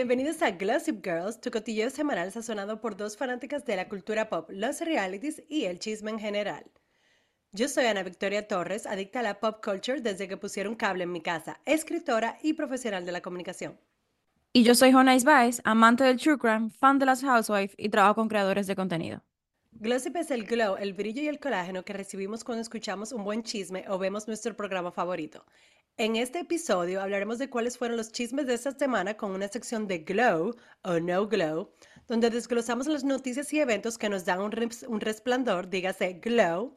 Bienvenidos a Glossip Girls, tu cotilleo semanal sazonado por dos fanáticas de la cultura pop, los realities y el chisme en general. Yo soy Ana Victoria Torres, adicta a la pop culture desde que pusieron cable en mi casa, escritora y profesional de la comunicación. Y yo soy Jonais Baez, amante del true crime, fan de las housewives y trabajo con creadores de contenido. Glossip es el glow, el brillo y el colágeno que recibimos cuando escuchamos un buen chisme o vemos nuestro programa favorito. En este episodio hablaremos de cuáles fueron los chismes de esta semana con una sección de Glow o No Glow, donde desglosamos las noticias y eventos que nos dan un, resplandor, dígase Glow,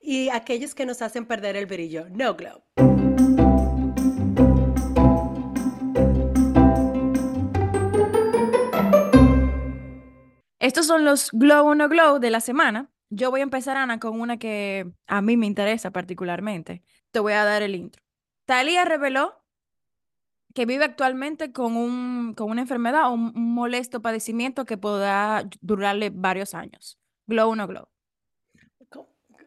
y aquellos que nos hacen perder el brillo, No Glow. Estos son los Glow o No Glow de la semana. Yo voy a empezar, Ana, con una que a mí me interesa particularmente. Te voy a dar el intro. Talia reveló que vive actualmente con, un, con una enfermedad o un, molesto padecimiento que podrá durarle varios años. Glow o no glow.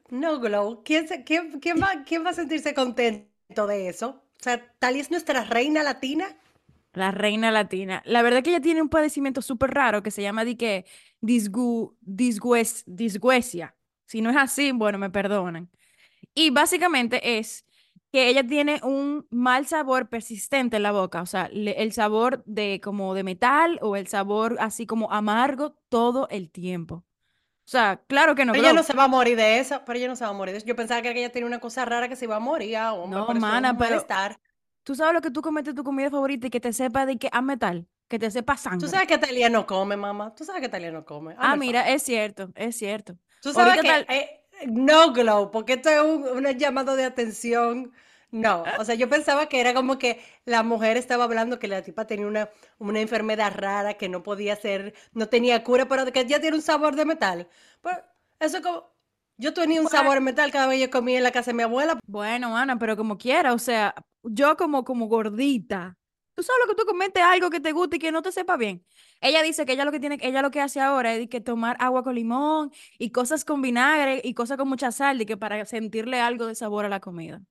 No glow. ¿Quién, quién, quién, va, ¿Quién va a sentirse contento de eso? O sea, Talia es nuestra reina latina. La reina latina. La verdad que ella tiene un padecimiento súper raro que se llama di que disgu, disguesia. Si no es así, bueno, me perdonan. Y básicamente es que ella tiene un mal sabor persistente en la boca, o sea, el sabor de como de metal o el sabor así como amargo todo el tiempo. O sea, claro que no. Pero ella no se va a morir de eso, pero ella no se va a morir de eso. Yo pensaba que ella tenía una cosa rara que se iba a morir, ah, no, mana, pero tú sabes lo que tú comes tu comida favorita y que te sepa de que a metal, que te sepa sangre. Tú sabes que Talia no come, mamá. Tú sabes que Talia no come. ah, mira, es cierto, es cierto. Tú sabes que eh, no glow, porque esto es un llamado de atención no, o sea, yo pensaba que era como que la mujer estaba hablando que la tipa tenía una, una enfermedad rara que no podía ser, no tenía cura, pero que ya tiene un sabor de metal. Pues eso como, yo tenía un sabor de metal cada vez que yo comía en la casa de mi abuela. Bueno, Ana, pero como quiera, o sea, yo como, como gordita, tú sabes lo que tú cometes algo que te guste y que no te sepa bien. Ella dice que ella lo que tiene, ella lo que hace ahora es que tomar agua con limón y cosas con vinagre y cosas con mucha sal y que para sentirle algo de sabor a la comida.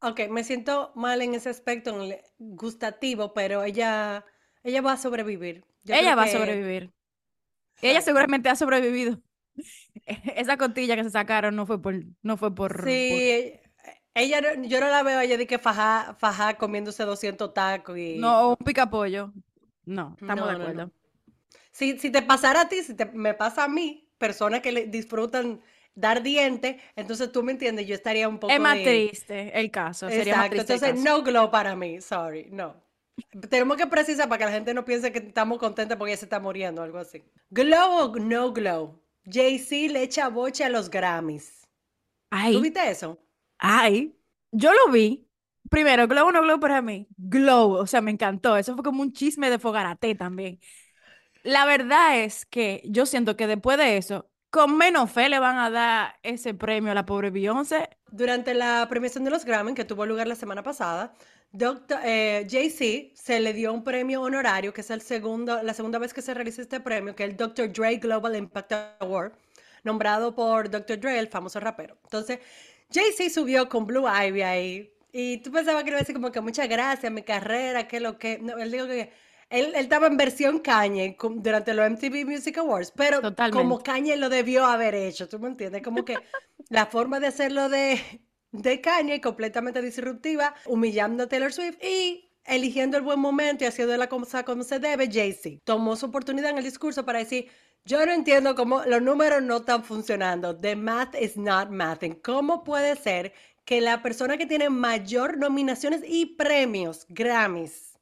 Ok, me siento mal en ese aspecto en el gustativo, pero ella, ella va a sobrevivir. ella va a sobrevivir. Ella seguramente ha sobrevivido. Esa cotilla que se sacaron no fue por, no fue por. Sí, ella, yo no la veo ella de que faja, faja comiéndose 200 tacos y. No, un picapollo. No, estamos de acuerdo. Si, si te pasara a ti, si te, me pasa a mí, personas que le disfrutan dar diente, entonces tú me entiendes, yo estaría un poco. Es más triste el caso. Sería Exacto, entonces no glow para mí, sorry, no. Tenemos que precisar para que la gente no piense que estamos contentos porque ya se está muriendo, algo así. Glow o no glow. Jay-Z le echa boche a los Grammys. Ay. ¿Tú viste eso? Ay, yo lo vi. Primero, glow no glow para mí. Glow, o sea, me encantó. Eso fue como un chisme de Fogarate también. La verdad es que yo siento que después de eso, con menos fe le van a dar ese premio a la pobre Beyoncé. Durante la premiación de los Grammy, que tuvo lugar la semana pasada, eh, Jay-Z se le dio un premio honorario, que es el segundo, la segunda vez que se realiza este premio, que es el Dr. Dre Global Impact Award, nombrado por Dr. Dre, el famoso rapero. Entonces, Jay-Z subió con Blue Ivy ahí, y tú pensabas que iba a decir como que muchas gracias, mi carrera, que lo que... No, él dijo que él, estaba en versión Kanye durante los MTV Music Awards, pero como Kanye lo debió haber hecho, ¿tú me entiendes? Como que la forma de hacerlo de, de Kanye completamente disruptiva, humillando a Taylor Swift y eligiendo el buen momento y haciendo la cosa como se debe, Jay-Z tomó su oportunidad en el discurso para decir, yo no entiendo cómo los números no están funcionando. The math is not mathing. ¿Cómo puede ser que la persona que tiene mayor nominaciones y premios, Grammys,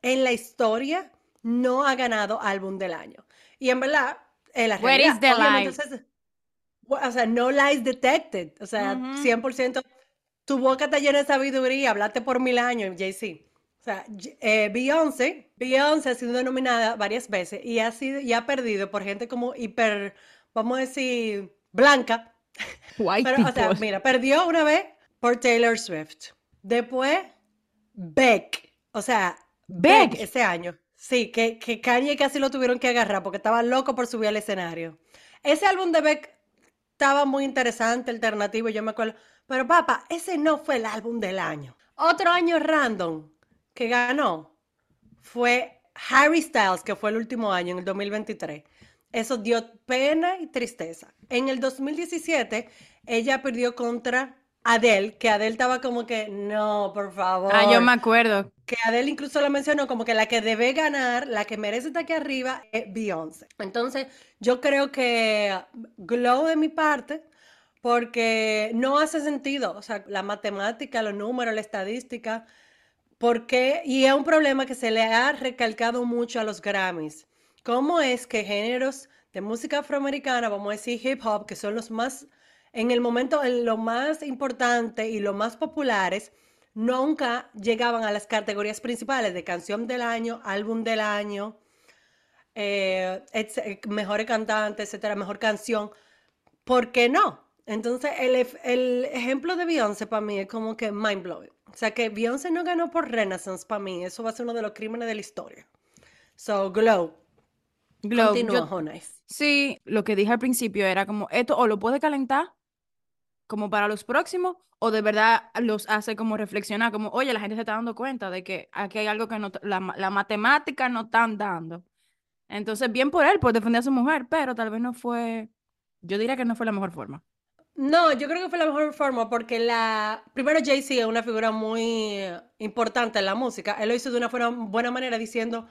en la historia no ha ganado álbum del año. Y en verdad, en la Where is the lie? o sea, no lies detected. O sea, 100%. Tu boca está llena de sabiduría, hablaste por mil años, Jay-Z. O sea, eh, Beyoncé, Beyoncé ha sido nominada varias veces y ha, sido, y ha perdido por gente como hiper, vamos a decir, blanca. White o sea, mira, perdió una vez por Taylor Swift. Después, Beck. O sea, Beck ese año. Sí, que, que Kanye casi lo tuvieron que agarrar porque estaba loco por subir al escenario. Ese álbum de Beck estaba muy interesante, alternativo, yo me acuerdo. Pero papá, ese no fue el álbum del año. Otro año random que ganó fue Harry Styles, que fue el último año, en el 2023. Eso dio pena y tristeza. En el 2017, ella perdió contra Adele, que Adele estaba como que, no, por favor. Ah, yo me acuerdo. Que Adele incluso lo mencionó como que la que debe ganar, la que merece estar aquí arriba, es Beyoncé. Entonces, yo creo que Glow de mi parte, porque no hace sentido, o sea, la matemática, los números, la estadística, porque, y es un problema que se le ha recalcado mucho a los Grammys. ¿Cómo es que géneros de música afroamericana, vamos a decir hip hop, que son los más en el momento, en lo más importante y lo más populares, nunca llegaban a las categorías principales de canción del año, álbum del año, eh, mejor cantante, etcétera, mejor canción. ¿Por qué no? Entonces, el, el ejemplo de Beyoncé para mí es como que mind blowing. O sea, que Beyoncé no ganó por Renaissance para mí. Eso va a ser uno de los crímenes de la historia. So, Glow. Glow. Continúa, Sí, lo que dije al principio era como, esto o lo puede calentar como para los próximos o de verdad los hace como reflexionar, como, oye, la gente se está dando cuenta de que aquí hay algo que no, la, la matemática no están dando. Entonces, bien por él, por defender a su mujer, pero tal vez no fue, yo diría que no fue la mejor forma. No, yo creo que fue la mejor forma porque la... Primero Jay-Z es una figura muy importante en la música. Él lo hizo de una buena manera diciendo,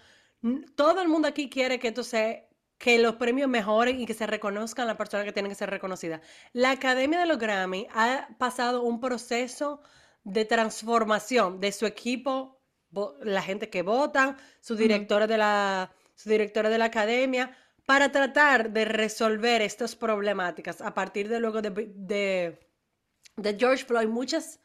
todo el mundo aquí quiere que esto sea que los premios mejoren y que se reconozcan las personas que tienen que ser reconocidas. La Academia de los Grammy ha pasado un proceso de transformación de su equipo, la gente que votan, sus directores de la, su directora de la academia, para tratar de resolver estas problemáticas a partir de luego de, de, de George Floyd. Muchas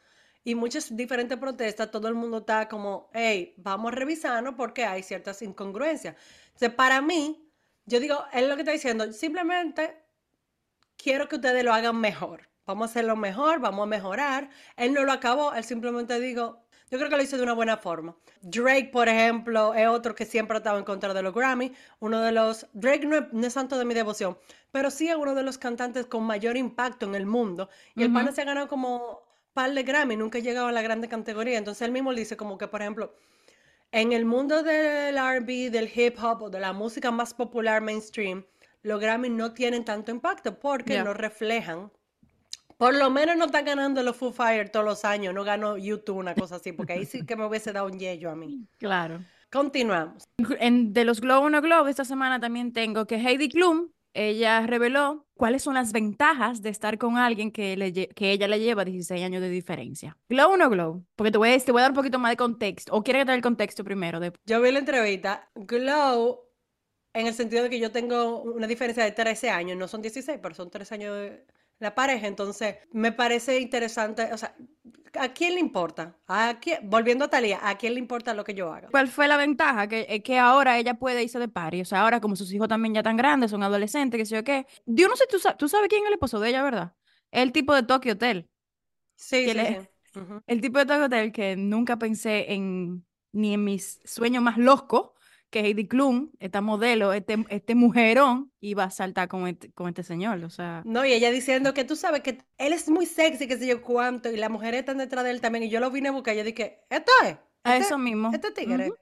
y muchas diferentes protestas, todo el mundo está como, hey, vamos a revisarnos porque hay ciertas incongruencias. Entonces, para mí, yo digo, él lo que está diciendo, simplemente quiero que ustedes lo hagan mejor. Vamos a hacerlo mejor, vamos a mejorar. Él no lo acabó, él simplemente digo, yo creo que lo hizo de una buena forma. Drake, por ejemplo, es otro que siempre ha estado en contra de los Grammy. Uno de los. Drake no es, santo de mi devoción, pero sí es uno de los cantantes con mayor impacto en el mundo. Y el pana se ha ganado como par de Grammy, nunca ha llegado a la grande categoría. Entonces él mismo dice como que, por ejemplo, en el mundo del RB, del hip hop o de la música más popular mainstream, los Grammy no tienen tanto impacto porque no reflejan. Por lo menos no están ganando los Foo Fire todos los años, no ganó YouTube, una cosa así, porque ahí sí que me hubiese dado un yello a mí. Claro. Continuamos. En, de los Globo no Globo, esta semana también tengo que Heidi Klum ella reveló cuáles son las ventajas de estar con alguien que, le, que ella le lleva 16 años de diferencia. ¿Glow o no glow? Porque te voy, a, te voy a dar un poquito más de contexto. ¿O quieres dar el contexto primero? De... Yo vi la entrevista. Glow, en el sentido de que yo tengo una diferencia de 13 años, no son 16, pero son 3 años de la pareja. Entonces, me parece interesante. O sea, ¿A quién le importa? ¿A Volviendo a Talía, ¿a quién le importa lo que yo haga? ¿Cuál fue la ventaja? Que, es que ahora ella puede irse de party. O sea, ahora como sus hijos también ya tan grandes, son adolescentes, que sé yo qué. Yo no sé, tú, tú sabes quién es el esposo de ella, ¿verdad? El tipo de Tokyo Hotel. Sí, sí, El tipo de Tokyo Hotel que nunca pensé en ni en mis sueños más locos que Heidi Klum, esta modelo, este, este mujerón, iba a saltar con este, con este señor, o sea... No, y ella diciendo que tú sabes que él es muy sexy, que sé yo cuánto, y las mujeres están detrás de él también, y yo lo vine a buscar, y yo dije, esto es. a este eso mismo. Este tigre.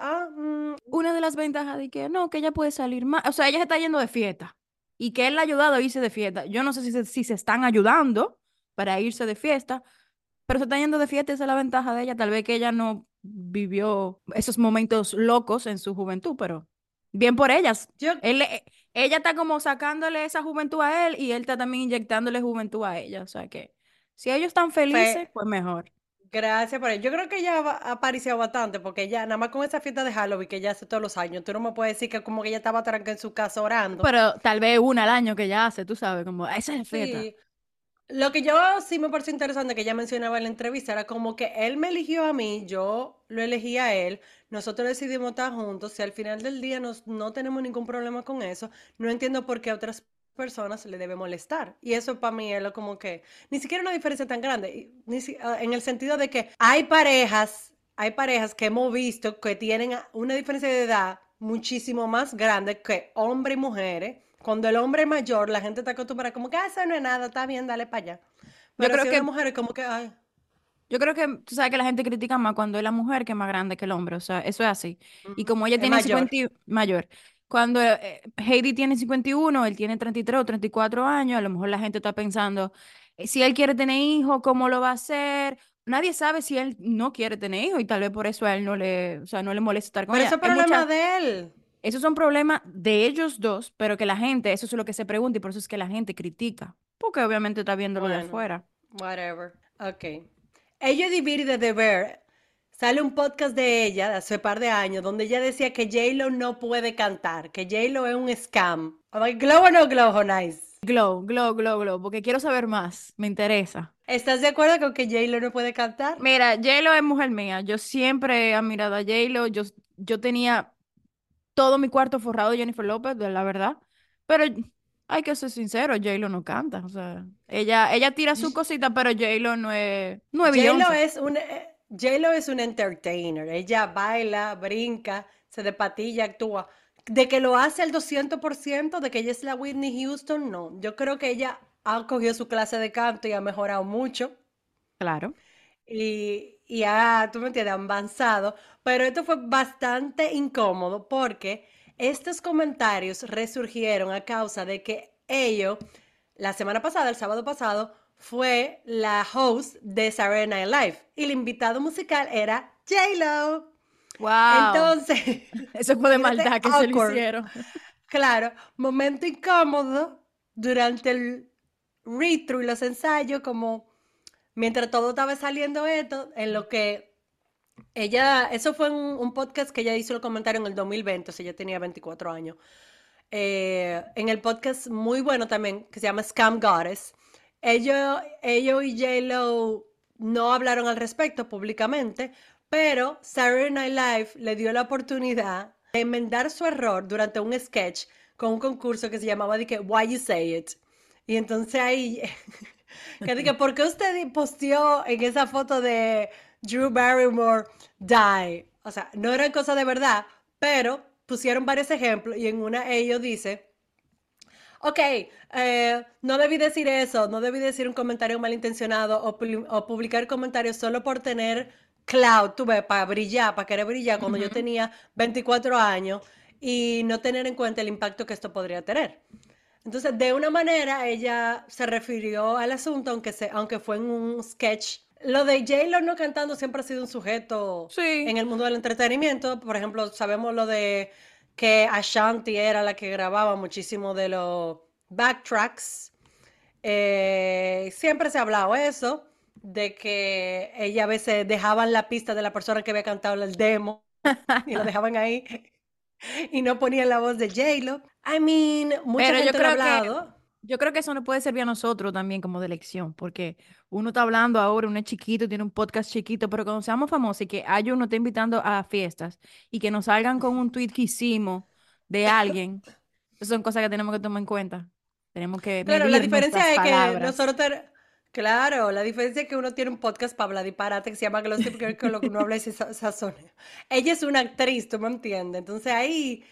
ah, mm. Una de las ventajas de que no, que ella puede salir más, o sea, ella se está yendo de fiesta, y que él la ha ayudado a irse de fiesta. Yo no sé si se, si se están ayudando para irse de fiesta, pero se está yendo de fiesta, esa es la ventaja de ella, tal vez que ella no vivió esos momentos locos en su juventud, pero bien por ellas. Él, ella está como sacándole esa juventud a él y él está también inyectándole juventud a ella. O sea que si ellos están felices, pues mejor. Gracias por eso. Yo creo que ella ha aparecido bastante, porque ella, nada más con esa fiesta de Halloween que ella hace todos los años, tú no me puedes decir que como que ella estaba tranca en su casa orando. Pero tal vez una al año que ella hace, tú sabes, como esa es la fiesta. Sí. Lo que yo sí me parece interesante que ella mencionaba en la entrevista era como que él me eligió a mí, yo lo elegí a él, nosotros decidimos estar juntos, si al final del día nos, no tenemos ningún problema con eso, no entiendo por qué a otras personas le debe molestar. Y eso para mí es como que, ni siquiera una diferencia tan grande, ni ah, en el sentido de que hay parejas, hay parejas que hemos visto que tienen una diferencia de edad muchísimo más grande que hombres y mujeres cuando el hombre es mayor, la gente está acostumbrada como que, ah, eso no es nada, está bien, dale para allá. Pero Yo creo si que mujer es como que, ay. Yo creo que tú sabes que la gente critica más cuando es la mujer que es más grande que el hombre, o sea, eso es así. Y como ella Es tiene mayor. 50 y- mayor, cuando eh, Heidi tiene 51, él tiene 33 o 34 años, a lo mejor la gente está pensando, eh, si él quiere tener hijos, ¿cómo lo va a hacer? Nadie sabe si él no quiere tener hijos y tal vez por eso a él no le, o sea, no le molesta estar con Pero eso ella. es Hay problema mucha, de él. Esos son problemas de ellos dos, pero que la gente, eso es lo que se pregunta y por eso es que la gente critica, porque obviamente está viéndolo de Bueno, afuera. whatever. Ok. Ella divide de ver. Sale un podcast de ella de hace un par de años donde ella decía que J-Lo no puede cantar, que J-Lo es un scam. Like, ¿Glow o no glow, nice? Glow, glow, glow, glow, porque quiero saber más, me interesa. ¿Estás de acuerdo con que J-Lo no puede cantar? Mira, J-Lo es mujer mía. Yo siempre he admirado a J-Lo. Yo, yo tenía todo mi cuarto forrado de Jennifer López, de la verdad. Pero hay que ser sincero, J-Lo no canta. O sea, ella, ella tira su cosita, pero J-Lo no es, no es J-Lo es un, eh, J-Lo es un entertainer. Ella baila, brinca, se despatilla, actúa. De que lo hace al 200%, de que ella es la Whitney Houston, no. Yo creo que ella ha cogido su clase de canto y ha mejorado mucho. Claro. Y, y ha, tú me entiendes, avanzado. Pero esto fue bastante incómodo porque estos comentarios resurgieron a causa de que ellos, la semana pasada, el sábado pasado, fue la host de Saturday Night Live. Y el invitado musical era J-Lo. Wow. Entonces, Eso fue de maldad que se lo hicieron. Claro, momento incómodo durante el read-through y los ensayos, como mientras todo estaba saliendo esto, en lo que ella, eso fue un, un podcast que ella hizo el comentario en el 2020, o sea, ella tenía 24 años. Eh, en el podcast muy bueno también, que se llama Scam Goddess, ellos, ellos y J-Lo no hablaron al respecto públicamente, pero Saturday Night Live le dio la oportunidad de enmendar su error durante un sketch con un concurso que se llamaba de que Why You Say It. Y entonces ahí, que dije, ¿por qué usted posteó en esa foto de Drew Barrymore die? O sea, no eran cosas de verdad, pero pusieron varios ejemplos y en una ellos dice, ok, eh, no debí decir eso, no debí decir un comentario malintencionado o, pu- o publicar comentarios solo por tener cloud, tú ves, para brillar, para querer brillar cuando yo tenía 24 años y no tener en cuenta el impacto que esto podría tener. Entonces, de una manera, ella se refirió al asunto, aunque, se, aunque fue en un sketch. Lo de J-Lo no cantando siempre ha sido un sujeto en Sí. el mundo del entretenimiento. Por ejemplo, sabemos lo de que Ashanti era la que grababa muchísimo de los backtracks. Eh, siempre se ha hablado eso, de que ella a veces dejaban la pista de la persona que había cantado el demo y lo dejaban ahí y no ponían la voz de J-Lo. I mean, mucha Pero yo gente lo ha que hablado. Yo creo que eso nos puede servir a nosotros también como de lección, porque uno está hablando ahora, uno es chiquito, tiene un podcast chiquito, pero cuando seamos famosos y que haya uno esté invitando a fiestas y que nos salgan con un tweet que hicimos de alguien, son cosas que tenemos que tomar en cuenta. Tenemos que Claro, la diferencia es que nosotros ten- Claro, la diferencia es que uno tiene un podcast para hablar disparate que se llama Glossip Girl, con lo que uno habla y se sa- sazona. Ella es una actriz, ¿tú me entiendes? Entonces ahí...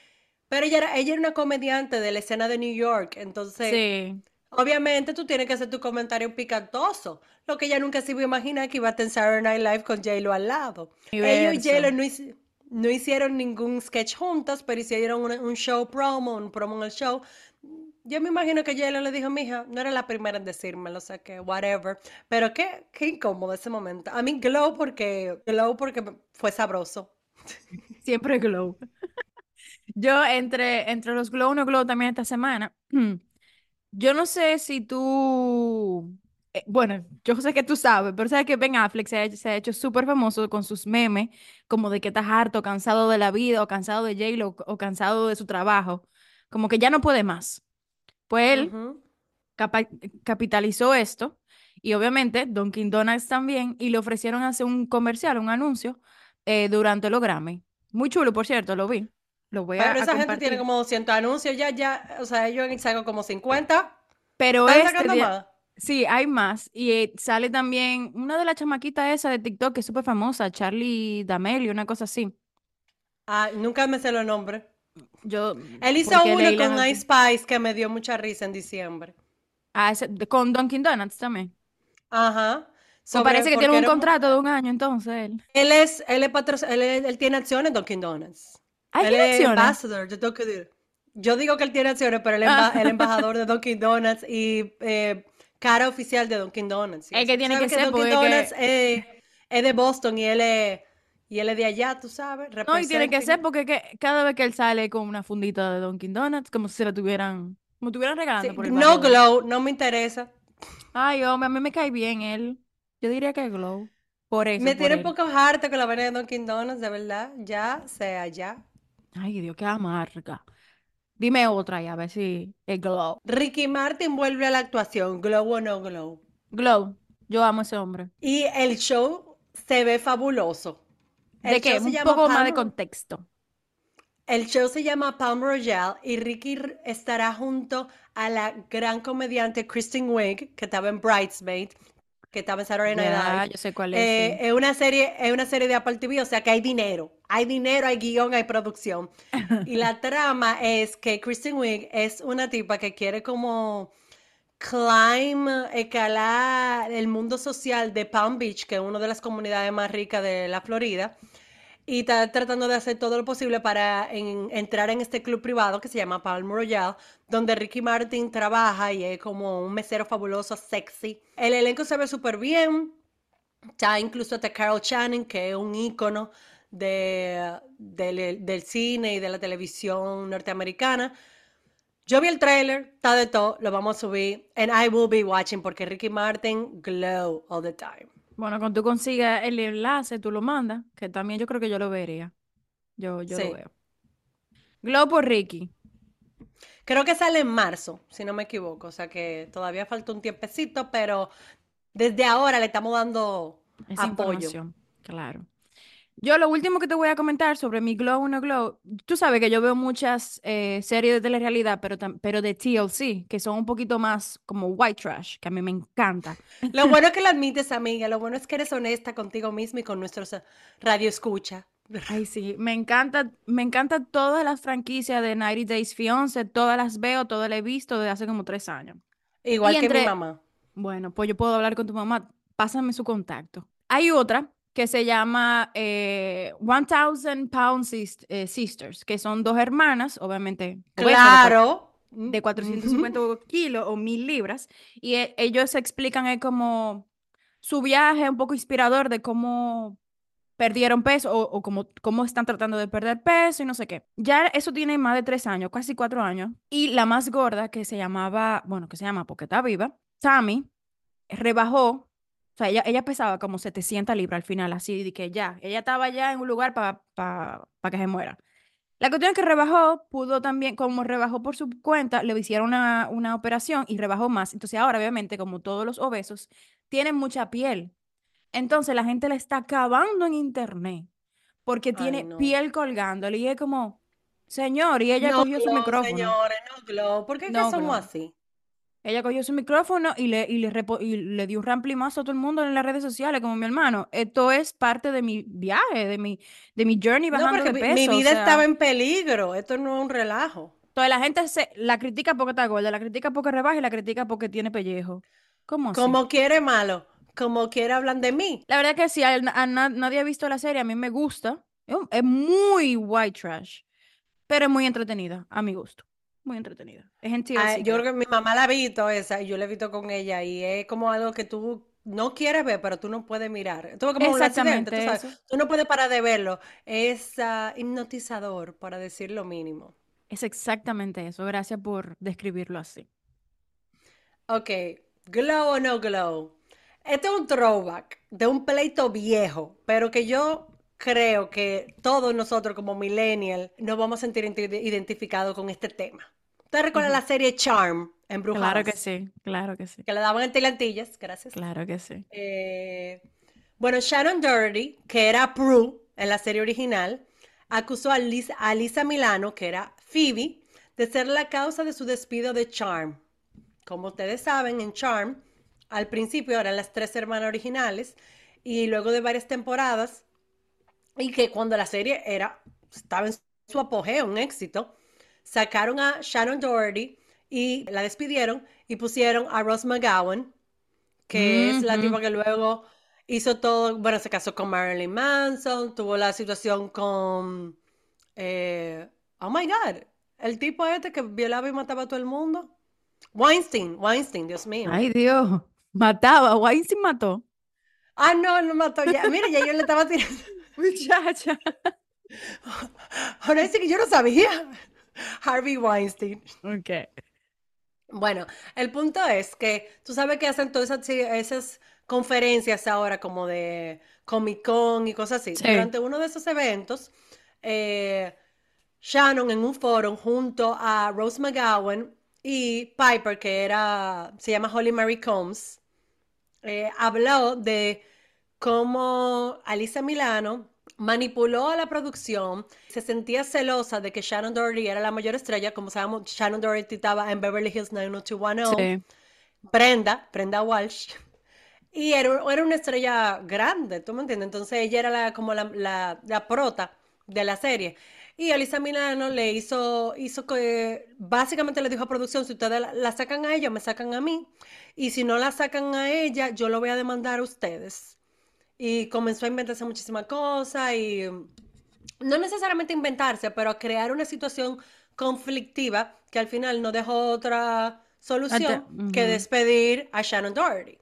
Pero ella era, ella era una comediante de la escena de New York, entonces... Sí, Obviamente tú tienes que hacer tu comentario picantoso. Lo que ella nunca se iba a imaginar que iba a estar en Saturday Night Live con J-Lo al lado. Ellos y. J-Lo no, hici- no hicieron ningún sketch juntas, pero hicieron un show promo, un promo en el show. Yo me imagino que J-Lo le dijo, mija, no era la primera en decírmelo, o sea que whatever. Pero qué, qué incómodo ese momento. A mí glow porque, glow porque fue sabroso. Siempre glow. Yo entre, entre los glow no glow también esta semana. Yo no sé si tú, eh, bueno, yo sé que tú sabes, pero sabes que Ben Affleck se ha, hecho- se ha hecho súper famoso con sus memes, como de que estás harto, cansado de la vida, o cansado de J-Lo, o cansado de su trabajo, como que ya no puede más. Pues él capa- capitalizó esto, y obviamente Dunkin' Donuts también, y le ofrecieron hacer un comercial, un anuncio, eh, durante los Grammy. Muy chulo, por cierto, lo vi. Lo voy a, Pero a esa gente tiene como 200 anuncios ya, ya, o sea, ellos han sacado como 50. Pero ¿Están este? Sí, hay más. Y eh, sale también una de las chamaquitas esa de TikTok que es súper famosa, Charlie D'Amelio, una cosa así. Ah, nunca me sé los nombres. Yo, Él hizo uno con Ice Spice que me dio mucha risa en diciembre. Ah, ese- con Dunkin' Donuts también. Ajá. Sobre parece que tiene un era- contrato de un año entonces él. Él es, él es él, es- él tiene acciones en Dunkin' Donuts. ¿Hay él es ambassador de Dunkin' Donuts. Yo digo que él tiene acciones, pero él es Ah. el embajador de Dunkin' Donuts y eh, cara oficial de Dunkin' Donuts. y Es que tiene ¿Sabes que ser, Dunkin' Donuts es, es de Boston y él es, y él es de allá, tú sabes. No, y tiene que ser porque que- cada vez que él sale con una fundita de Dunkin' Donuts, como si se la tuvieran, como estuvieran regalando Sí, por el no. Glow, no me interesa. Ay, hombre, a mí me cae bien él. Yo diría que Glow. Por eso, Me tiene un poco harto con la vaina de Dunkin' Donuts, de verdad. Ya sea ya. Ay, Dios, qué amarga. Dime otra y a ver si es Glow. Ricky Martin vuelve a la actuación, Glow o no Glow. Glow, yo amo a ese hombre. Y el show se ve fabuloso. ¿De qué? Un poco más de contexto. El show se llama Palm Royale y Ricky estará junto a la gran comediante Kristen Wiig, que estaba en Bridesmaid, que estaba en Saturday Night Live. yo sé cuál es. Eh, sí. es una serie, es una serie de Apple TV, o sea que hay dinero. Hay dinero, hay guion, hay producción. Y la trama es que Kristen Wiig es una tipa que quiere como climb, escalar el mundo social de Palm Beach, que es una de las comunidades más ricas de la Florida. Y está tratando de hacer todo lo posible para en- entrar en este club privado que se llama Palm Royale, donde Ricky Martin trabaja y es como un mesero fabuloso, sexy. El elenco se ve súper bien. Está incluso hasta Carol Channing, que es un ícono de, del, del cine y de la televisión norteamericana. Yo vi el trailer, está de todo, lo vamos a subir. And I will be watching porque Ricky Martin glow all the time. Bueno, cuando tú consigas el enlace, tú lo mandas, que también yo creo que yo lo vería. Yo, yo Sí. lo veo. Glow por Ricky. Creo que sale en marzo, si no me equivoco. O sea que todavía falta un tiempecito, pero desde ahora le estamos dando Esa apoyo. claro. Yo lo último que te voy a comentar sobre mi Glow o no Glow, tú sabes que yo veo muchas eh, series de telerrealidad, pero, pero de TLC, que son un poquito más como white trash, que a mí me encanta. Lo bueno es que lo admites, amiga. Lo bueno es que eres honesta contigo misma y con nuestros eh, radio escucha. Ay, sí, me encanta, me encanta todas las franquicias de 90 Days Fiancé, todas las veo, todas las he visto desde hace como tres años. Igual Y que mi entre- mamá. Bueno, pues yo puedo hablar con tu mamá. Pásame su contacto. Hay otra que se llama eh, 1000 Pound eh, Sisters, que son dos hermanas, obviamente, de Claro. de 450 kilos o mil libras, y e- ellos explican eh, como su viaje un poco inspirador de cómo perdieron peso o, o cómo, cómo están tratando de perder peso y no sé qué. Ya eso tiene más de tres años, casi cuatro años, y la más gorda que se llamaba, bueno, que se llama porque está viva, Tammy, rebajó, o sea, ella, ella pesaba como 700 libras al final, así de que ya, ella estaba ya en un lugar para que se muera. La cuestión es que rebajó, pudo también, como rebajó por su cuenta, le hicieron una, una operación y rebajó más. Entonces ahora, obviamente, como todos los obesos, tienen mucha piel. Entonces la gente la está acabando en internet porque Ay, tiene no. piel colgándole y es como, señor, y ella no, cogió su micrófono. señores, no, Glow. ¿Por qué es que No, somos Glow. así? Ella cogió su micrófono y le, y le, repo- y le dio un ramplimazo a todo el mundo en las redes sociales, como mi hermano. Esto es parte de mi viaje, de mi, de mi journey No, bajando porque de mi- mi peso. o vida sea, estaba en peligro. Esto no es un relajo. Entonces la gente se, la critica porque está gorda, la critica porque rebaja y la critica porque tiene pellejo. ¿Cómo así? Como quiere malo, como quiere hablan de mí. La verdad que sí, a, a na- nadie ha visto la serie, a mí me gusta. Es, es muy white trash, pero es muy entretenida, a mi gusto. Muy entretenida. Es en TLC, Ah, yo creo. que mi mamá la ha visto esa y yo la he visto con ella y es como algo que tú no quieres ver, pero tú no puedes mirar. Es como un accidente, tú Exactamente sabes. Tú no puedes parar de verlo. Es ah, hipnotizador, para decir lo mínimo. Es exactamente eso. Gracias por describirlo así. Ok, glow o no glow. Este es un throwback de un pleito viejo, pero que yo creo que todos nosotros como millennial nos vamos a sentir identi- identificados con este tema. ¿Ustedes recuerdan Ujú. la serie Charm, Claro que Embrujadas? sí, claro que sí, Que le daban en tilantillas, gracias. claro que sí. Eh, bueno, Shannon Doherty, que era Prue en la serie original, acusó a Lisa, a Lisa Milano, que era Phoebe, de ser la causa de su despido de Charm. Como ustedes saben, en Charm, al principio eran las tres hermanas originales y luego de varias temporadas, y que cuando la serie era, estaba en su apogeo, un éxito, sacaron a Shannon Doherty y la despidieron y pusieron a Ross McGowan, que es la tipa que luego hizo todo, bueno, se casó con Marilyn Manson, tuvo la situación con, eh, oh my God, el tipo este que violaba y mataba a todo el mundo. Weinstein, Weinstein, Dios mío. Ay, Dios, mataba, Weinstein mató. Ah, no, no mató ya. Mira, ya yo le estaba tirando. Muchacha. Ahora sí que yo no sabía. Harvey Weinstein. Ok. Bueno, el punto es que tú sabes que hacen todas esas, esas conferencias ahora como de Comic Con y cosas así. Sí. Durante uno de esos eventos, eh, Shannon en un foro junto a Rose McGowan y Piper, que era, se llama Holly Mary Combs, eh, habló de cómo Alisa Milano manipuló a la producción, se sentía celosa de que Shannon Doherty era la mayor estrella, como sabemos, Shannon Doherty estaba en Beverly Hills 90210, Sí. Brenda, Brenda Walsh, y era, era una estrella grande, ¿tú me entiendes? Entonces ella era la, como la, la, la prota de la serie. Y Alisa Milano le hizo, hizo que, básicamente le dijo a producción, si ustedes la, la sacan a ella, me sacan a mí. Y si no la sacan a ella, yo lo voy a demandar a ustedes. Y comenzó a inventarse muchísimas cosas y no necesariamente inventarse, pero a crear una situación conflictiva que al final no dejó otra solución que despedir a Shannon Doherty.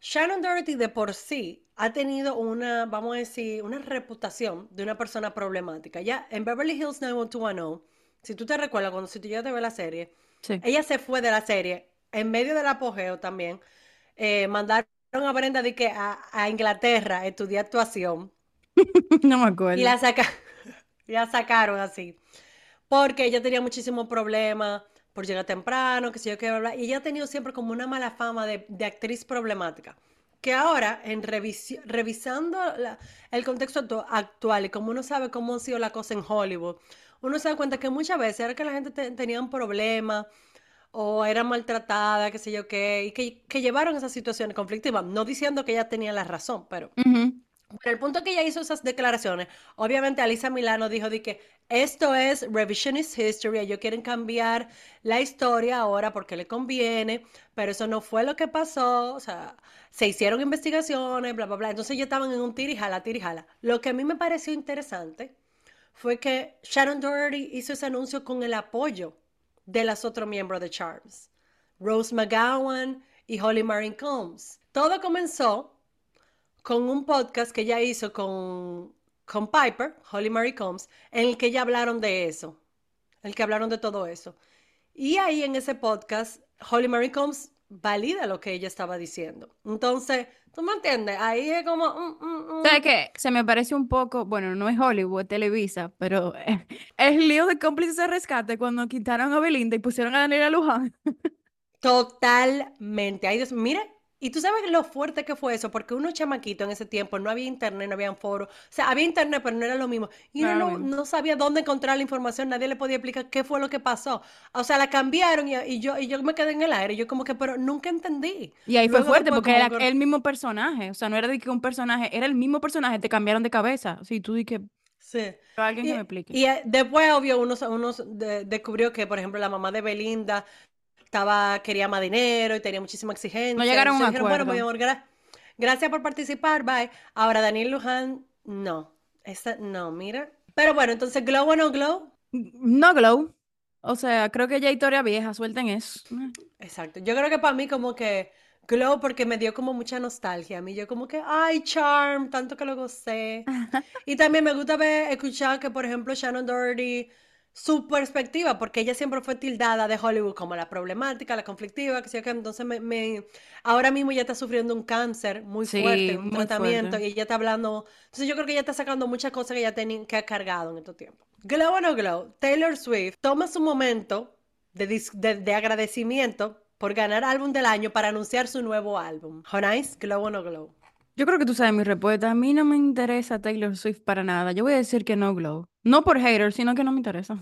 Shannon Doherty de por sí ha tenido una, vamos a decir, una reputación de una persona problemática. Ya en Beverly Hills 90210, si tú te recuerdas, cuando si tú ya te ves la serie, Sí. ella se fue de la serie en medio del apogeo también. eh, mandaron a Brenda de que a, a Inglaterra estudiar actuación No me acuerdo. y la, saca, y la sacaron así. Porque ella tenía muchísimos problemas por llegar temprano, que sé yo qué, bla, bla, Y ella ha tenido siempre como una mala fama de, de actriz problemática. Que ahora, en revisi- revisando la- el contexto actu- actual y como uno sabe cómo ha sido la cosa en Hollywood, uno se da cuenta que muchas veces era que la gente te- tenía un problema o era maltratada, qué sé yo qué, y que, que llevaron esas situaciones conflictivas. No diciendo que ella tenía la razón, pero pero el punto que ella hizo esas declaraciones, obviamente Alisa Milano dijo de que esto es revisionist history, ellos quieren cambiar la historia ahora porque le conviene, pero eso no fue lo que pasó, o sea, se hicieron investigaciones, bla, bla, bla. Entonces ellos estaban en un tirijala, tirijala. Lo que a mí me pareció interesante fue que Sharon Doherty hizo ese anuncio con el apoyo de las otros miembros de Charms, Rose McGowan y Holly Marin Combs. Todo comenzó con un podcast que ella hizo con, con Piper, Holly Mary Combs, en el que ya hablaron de eso, en el que hablaron de todo eso. Y ahí en ese podcast, Holly Mary Combs valida lo que ella estaba diciendo. Entonces, ¿tú me entiendes? Ahí es como... mm, mm, mm. ¿Sabes qué? Se me parece un poco, bueno, no es Hollywood, Televisa, pero eh, el lío de cómplices de rescate cuando quitaron a Belinda y pusieron a Daniela Luján. Totalmente. Ay, Dios, mire, y tú sabes lo fuerte que fue eso, porque uno chamaquito en ese tiempo, no había internet, no había foros, o sea, había internet, pero no era lo mismo. Y No uno no, no sabía dónde encontrar la información, nadie le podía explicar qué fue lo que pasó. O sea, la cambiaron y, y yo, y yo me quedé en el aire, yo como que, pero nunca entendí. Y ahí fue fuerte porque era que- el mismo personaje, o sea, no era de que un personaje, era el mismo personaje, te cambiaron de cabeza. Sí, tú di que Sí. alguien Y, que me explique. y, eh, después, obvio, uno, uno de- descubrió que, por ejemplo, la mamá de Belinda estaba, quería más dinero y tenía muchísima exigencia. No llegaron a un Entonces dijeron, bueno, mi acuerdo. amor, gra- gracias por participar, bye. Ahora, Daniel Luján, no. Esa, no, mira. Pero bueno, entonces, Glow o no Glow. No Glow. O sea, creo que ya historia vieja, suelten eso. Exacto. Yo creo que para mí como que Glow porque me dio como mucha nostalgia. A mí yo como que, ay, Charm, tanto que lo gocé. Y también me gusta ver, escuchar que, por ejemplo, Shannon Doherty, su perspectiva, porque ella siempre fue tildada de Hollywood como la problemática, la conflictiva, que yo qué. Entonces, me, me- ahora mismo ella está sufriendo un cáncer muy fuerte, Sí, un muy tratamiento, fuerte. y ella está hablando. Entonces, yo creo que ella está sacando muchas cosas que ella tenía, que ha cargado en estos tiempos. Glow o no Glow, Taylor Swift toma su momento de, dis- de, de agradecimiento por ganar álbum del año para anunciar su nuevo álbum. Honais, Glow o no Glow. Yo creo que tú sabes mi respuesta. A mí no me interesa Taylor Swift para nada. Yo voy a decir que no Glow. No por hater, sino que no me interesa.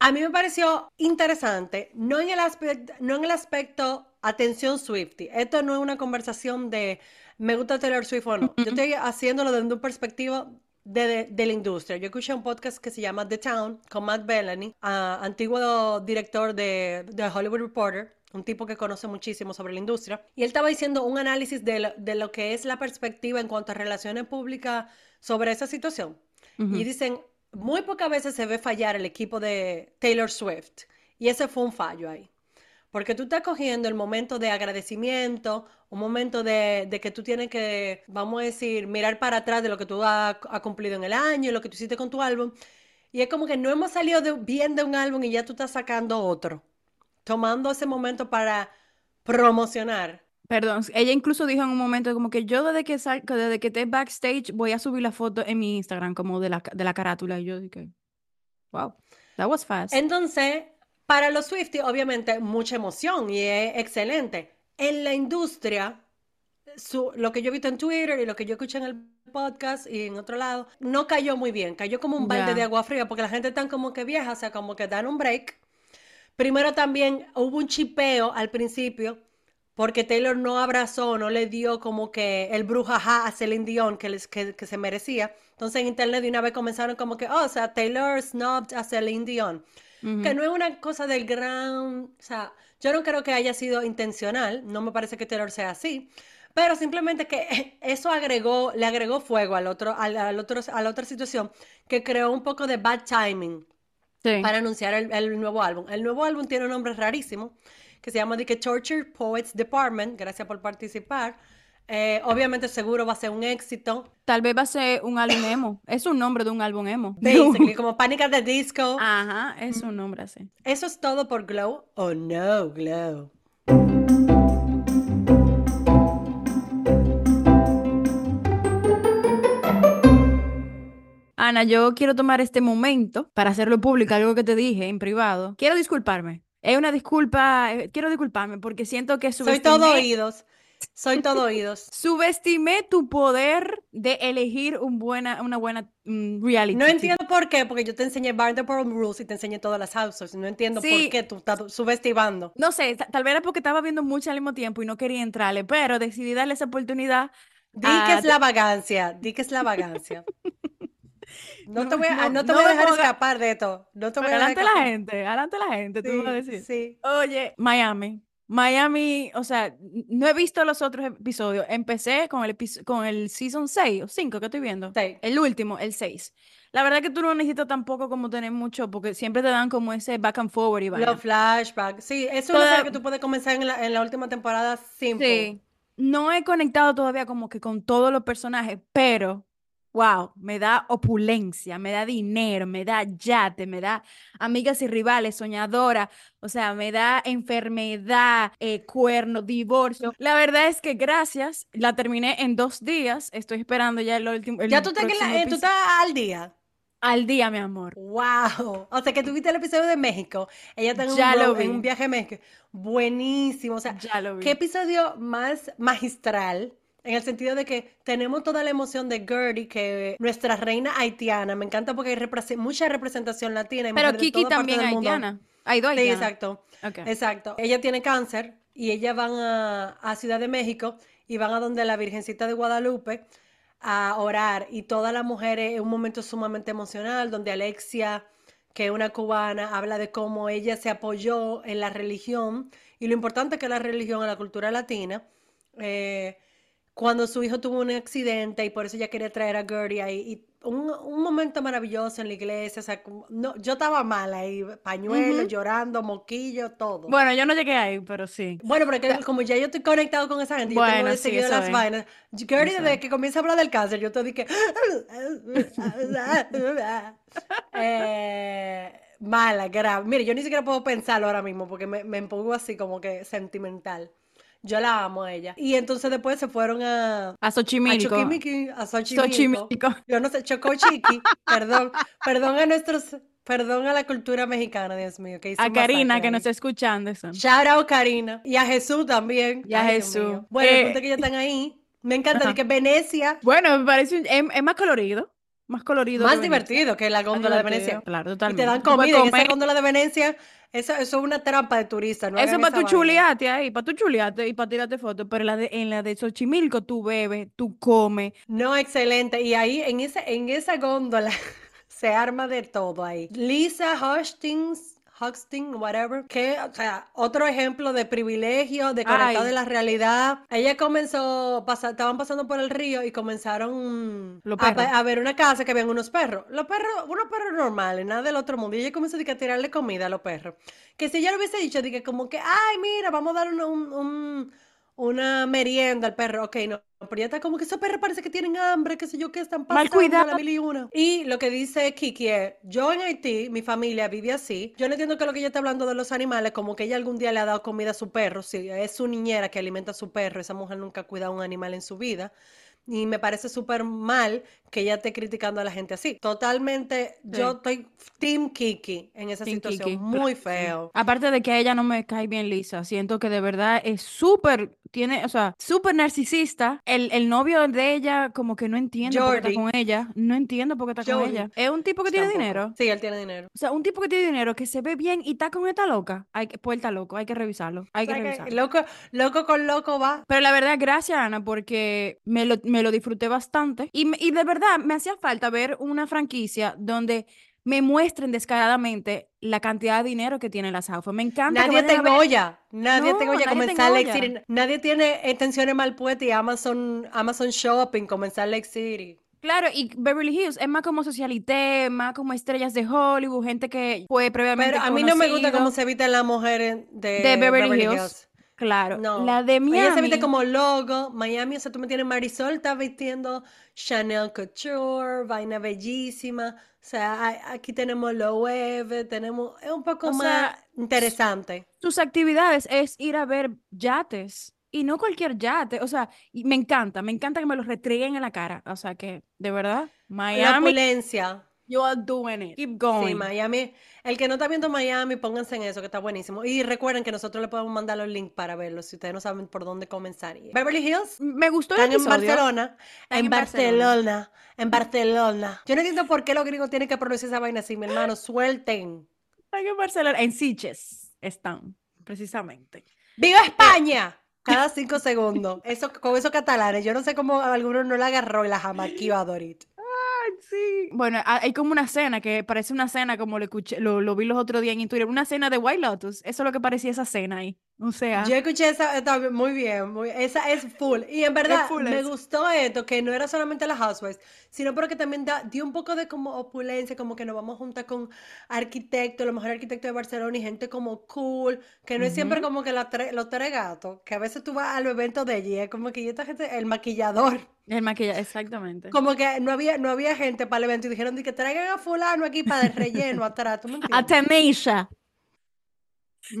A mí me pareció interesante, no en el aspecto, no en el aspecto atención Swiftie. Esto no es una conversación de me gusta Taylor Swift o no. Yo estoy haciéndolo desde un perspectiva de, de- de la industria. Yo escuché un podcast que se llama The Town con Matt Bellany, ah, antiguo director de, de Hollywood Reporter, un tipo que conoce muchísimo sobre la industria. Y él estaba diciendo un análisis de lo, de lo que es la perspectiva en cuanto a relaciones públicas sobre esa situación. Y dicen, muy pocas veces se ve fallar el equipo de Taylor Swift. Y ese fue un fallo ahí. Porque tú estás cogiendo el momento de agradecimiento, un momento de, de que tú tienes que, vamos a decir, mirar para atrás de lo que tú has, has cumplido en el año, lo que tú hiciste con tu álbum. Y es como que no hemos salido de- bien de un álbum y ya tú estás sacando otro. Tomando ese momento para promocionar. Perdón, ella incluso dijo en un momento como que yo desde que sal, desde que esté backstage voy a subir la foto en mi Instagram como de la, de la carátula y yo dije, wow, that was fast. Entonces, para los Swifties, obviamente, mucha emoción y es excelente. En la industria, su- lo que yo he visto en Twitter y lo que yo escuché en el podcast y en otro lado, no cayó muy bien. Cayó como un balde de agua fría porque la gente está como que vieja, o sea, como que dan un break. Primero también hubo un chipeo al principio porque Taylor no abrazó, no le dio como que el brujaja a Celine Dion que, les, que, que se merecía. Entonces en internet de una vez comenzaron como que, oh, o sea, Taylor snubbed a Celine Dion que no es una cosa del gran, o sea, yo no creo que haya sido intencional, no me parece que Taylor sea así, pero simplemente que eso agregó, le agregó fuego al otro, al, al otro, a la otra situación que creó un poco de bad timing Sí. para anunciar el, el nuevo álbum. El nuevo álbum tiene un nombre rarísimo que se llama The Torture Poets Department. Gracias por participar. Eh, obviamente seguro va a ser un éxito. Tal vez va a ser un álbum emo. Es un nombre de un álbum emo. Basically, como Panic at the Disco. Ajá, es un nombre así. Eso es todo por Glow. Oh no, Glow. Ana, yo quiero tomar este momento para hacerlo público, algo que te dije en privado. Quiero disculparme. Es una disculpa, eh, quiero disculparme porque siento que Soy todo subestimé, oídos. Soy todo oídos. subestimé tu poder de elegir un buena, una buena mm, reality. No entiendo por qué, porque yo te enseñé Vanderpump Rules y te enseñé todas las houses. No entiendo Sí. por qué tú estás subestimando. No sé, ta- tal vez era porque estaba viendo mucho al mismo tiempo y no quería entrarle, pero decidí darle esa oportunidad. Di que a- es la vagancia, di que es la vagancia. No te voy a, No, no te voy a dejar ponga- escapar de esto. No te voy a Adelante dejar la gente, adelante la gente, tú vas a Sí, decir. sí. Oye, Miami. Miami, o sea, no he visto los otros episodios. Empecé con el, con el season 6 o 5 que estoy viendo. Sí. El último, el 6. La verdad que tú no necesitas tampoco como tener mucho, porque siempre te dan como ese back and forward y. Los flashbacks. Sí, es una Toda- serie que tú puedes comenzar en la, en la última temporada simple. Sí. No he conectado todavía como que con todos los personajes, pero wow, me da opulencia, me da dinero, me da yate, me da amigas y rivales, soñadora, o sea, me da enfermedad, eh, cuerno, divorcio. La verdad es que gracias, la terminé en dos días, estoy esperando ya el último. el Ya tú la- eh, tú estás al día. Al día, mi amor. Wow. O sea, que tuviste el episodio de México. Ella está en un, en un viaje a México. Buenísimo. O sea, Ya lo vi. ¿qué episodio más magistral? En el sentido de que tenemos toda la emoción de Gertie, que nuestra reina haitiana. Me encanta porque hay mucha representación latina. Pero Kiki también mundo. haitiana. Hay dos Sí, haitianas. exacto. Ok. Exacto. Ella tiene cáncer y ellas van a, a Ciudad de México y van a donde la Virgencita de Guadalupe a orar y todas las mujeres en un momento sumamente emocional donde Alexia, que es una cubana, habla de cómo ella se apoyó en la religión y lo importante que es la religión en la cultura latina. eh, cuando su hijo tuvo un accidente y por eso ella quería traer a Gertie ahí. Y un, un momento maravilloso en la iglesia. O sea, no, yo estaba mal ahí, pañuelos, Ujú. llorando, moquillo, todo. Bueno, yo no llegué ahí, pero sí. Bueno, pero que como ya yo estoy conectado con esa gente, yo tengo de sí, seguido las es. vainas. Gertie, desde es. que comienza a hablar del cáncer, yo te dije. eh, mala, grave. Mire, yo ni siquiera puedo pensarlo ahora mismo porque me, me pongo así como que sentimental. Yo la amo a ella. Y entonces después se fueron a. A A Xochimilco. Choquimiqui, a Xochimilco. Xochimilco. Yo no sé, Chocochiqui. perdón. Perdón a nuestros. Perdón a la cultura mexicana, Dios mío. Que A Karina, que ahí. nos está escuchando eso. Shout out Karina. Y a Jesús también. Y a Ay, Jesús. Bueno, el Eh, punto es que ellos están ahí. Me encanta de que Venecia, Bueno, me parece es, es más colorido. Más colorido. más divertido que la góndola de Venecia. Claro, Y totalmente. te dan comida en esa góndola de Venecia. Eso, eso es una trampa de turista, no Eso es para tu vaina. chulearte ahí, para tu chulearte y para tirarte fotos. Pero la de, en la de Xochimilco tú bebes, tú comes. No, excelente. Y ahí en esa, en esa góndola se arma de todo ahí. Lisa Hustings, Hustings, whatever, que, o sea, otro ejemplo de privilegio, de conectado de la realidad. Ella comenzó, pasa- estaban pasando por el río y comenzaron a, ver una casa que habían unos perros. Los perros, unos perros normales, nada del otro mundo. Y ella comenzó a tirarle comida a los perros. Que si ella le hubiese dicho, que como que, ay, mira, vamos a dar un- un- un, una merienda al perro. Ok, no. Pero ya está como que esos perros parece que tienen hambre, qué sé yo, qué están Mal pasando, cuidado. la mil y una. Y lo que dice Kiki es, yo en Haití, mi familia vive así. Yo no entiendo que lo que ella está hablando de los animales, como que ella algún día le ha dado comida a su perro. Si es su niñera que alimenta a su perro, esa mujer nunca ha cuidado a un animal en su vida. Y me parece súper mal que ella esté criticando a la gente así. Totalmente, yo estoy Team Kiki en esa Team situación. Kiki, Muy feo. Aparte de que a ella no me cae bien Lisa, siento que de verdad es súper, tiene, o sea, súper narcisista. El, el novio de ella como que no entiende por qué está Jordi. con ella. No entiendo por qué está con Jordi. ella. Es un tipo que tiene dinero. Sí, él tiene dinero. O sea, un tipo que tiene dinero, que se ve bien y está con esta loca. Hay que, pues está loco, hay que revisarlo. Hay O que sea que revisarlo. loco, loco con loco va. Pero la verdad, gracias, Ana, porque me lo, me lo disfruté bastante. Y, y de verdad, me hacía falta ver una franquicia donde me muestren descaradamente la cantidad de dinero que tiene las Housewives. Me encanta Nadie te vayan a ver- engolla, nadie No, te te comenzar Lake. City, nadie tiene intenciones mal puestas y Amazon, Amazon Shopping, comenzar Lake City. Claro, y Beverly Hills es más como socialité, más como estrellas de Hollywood, gente que fue previamente Pero a mí no me gusta cómo conocido. se visten las mujeres de, De Beverly Beverly Hills. Hills. Claro, No. la de Ella se viste Miami. como logo. Miami, o sea, tú me tienes Marisol, está vistiendo Chanel Couture, vaina bellísima. O sea, aquí tenemos lo web, tenemos, es un poco O más sea, interesante. sus actividades es ir a ver yates y no cualquier yate, o sea, y me encanta, me encanta que me los retrieguen en la cara, o sea que de verdad, La Miami, opulencia. You are doing it, keep Sí, going. Miami. El que no está viendo Miami, pónganse en eso, que está buenísimo. Y recuerden que nosotros le podemos mandar los links para verlos si ustedes no saben por dónde comenzar. Beverly Hills, Me gustó el están en. Barcelona. En en Barcelona. Barcelona. En Barcelona. Yo no entiendo por qué los gringos tienen que pronunciar esa vaina así, mi hermano. Suelten. Están en Barcelona, en Sitges están, precisamente. ¡Viva España! Cada cinco segundos. Eso, con esos catalanes. Yo no sé cómo a alguno no la agarró y la jamaquió a Dorit. Bueno, ha- hay como una cena que parece una cena como lo escuché, lo, lo vi los otros días en Twitter, una cena de White Lotus, eso es lo que parecía esa cena ahí. O sea, Yo escuché esa, está bien, muy bien, muy- esa es full. Y en verdad me gustó esto, que no era solamente las Housewives, sino porque también da- dio un poco de como opulencia, como que nos vamos a juntar con arquitectos, los mejores arquitectos de Barcelona y gente como cool, que no es siempre como que la tre- los tres gatos, que a veces tú vas al evento de allí, es como que y esta gente, el maquillador, el maquillaje, exactamente. como que no había, no había gente para el evento y dijeron que traigan a fulano aquí para el relleno atrás, ¿tú me A entiendes? Ujú.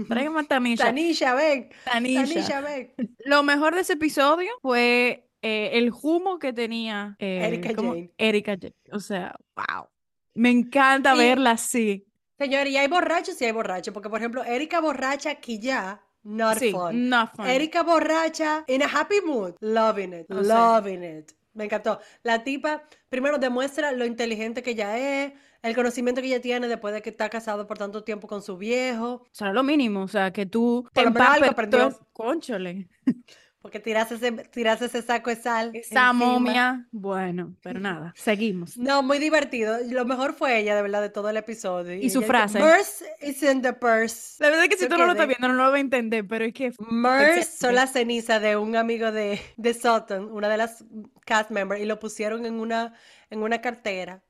Tráigame a Tanisha. Tanisha, ven, Tanisha. Tanisha, ven. Lo mejor de ese episodio fue eh, el humo que tenía eh, Erika ¿cómo? Jane. Erika Jane. O sea, wow. Me encanta Y- verla así. Señor, y hay borrachos y hay borrachos, porque por ejemplo, Erika borracha aquí ya, not Sí, fun. not fun. Erika borracha, in a happy mood, loving it, O sea. loving it. Me encantó. La tipa, primero demuestra lo inteligente que ella es, el conocimiento que ella tiene después de que está casado por tanto tiempo con su viejo, O sea, lo mínimo, o sea, que tú te Por algo empapes Cónchale. porque tiraste ese, tiraste ese saco de sal Esa encima. momia. Bueno, pero nada, seguimos. No, muy divertido. Lo mejor fue ella, de verdad, de todo el episodio. Y su ella dice, frase. Merce is in the purse. La verdad es que si Yo tú no lo estás viendo, no lo vas a entender, pero es que Merce son las cenizas de un amigo de, de Sutton, una de las cast members, y lo pusieron en una, en una cartera.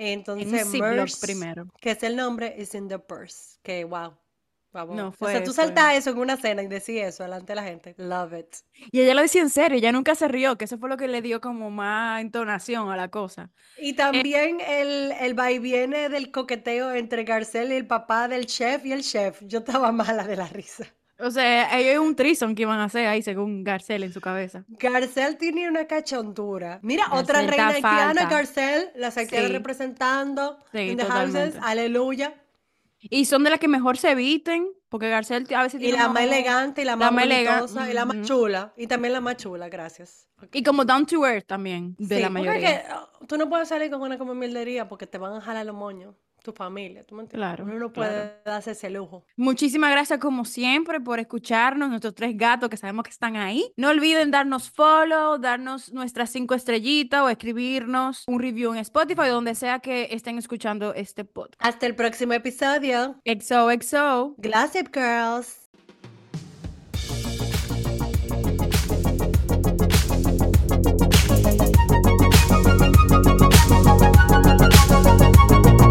En Entonces, Ziploc Merce, primero. que es el nombre, is in the purse. Que wow. wow. No, o sea, fue- tú fue- saltas eso en una cena y decís eso delante de la gente. Love it. Y ella lo decía en serio, ella nunca se rió, que eso fue lo que le dio como más entonación a la cosa. Y también el, el va y viene del coqueteo entre Garcelle y el papá del chef y el chef. Yo estaba mala de la risa. O sea, ellos es un trison que iban a hacer ahí según Garcelle en su cabeza. Garcelle tiene una cachondura. Mira, otra Garcelle reina haitiana, falta. Garcelle, las haitianas Sí. representando Sí, in the houses, totalmente. aleluya. Y son de las que mejor se eviten, porque Garcelle a veces Y tiene la un más elegante y la la más elega- bonitosa y la más chula. Y también la más chula, gracias. Ok. Y como down to earth también, de Sí, la porque mayoría. que, oh, tú no puedes salir con una como mierdería porque te van a jalar los moños tu familia, ¿tú me entiendes? Claro, Uno no puede darse ese lujo. Muchísimas gracias como siempre por escucharnos, nuestros tres gatos que sabemos que están ahí. No olviden darnos follow, darnos nuestras cinco estrellitas o escribirnos un review en Spotify, donde sea que estén escuchando este podcast. Hasta el próximo episodio. Exo, exo. Glossip Girls.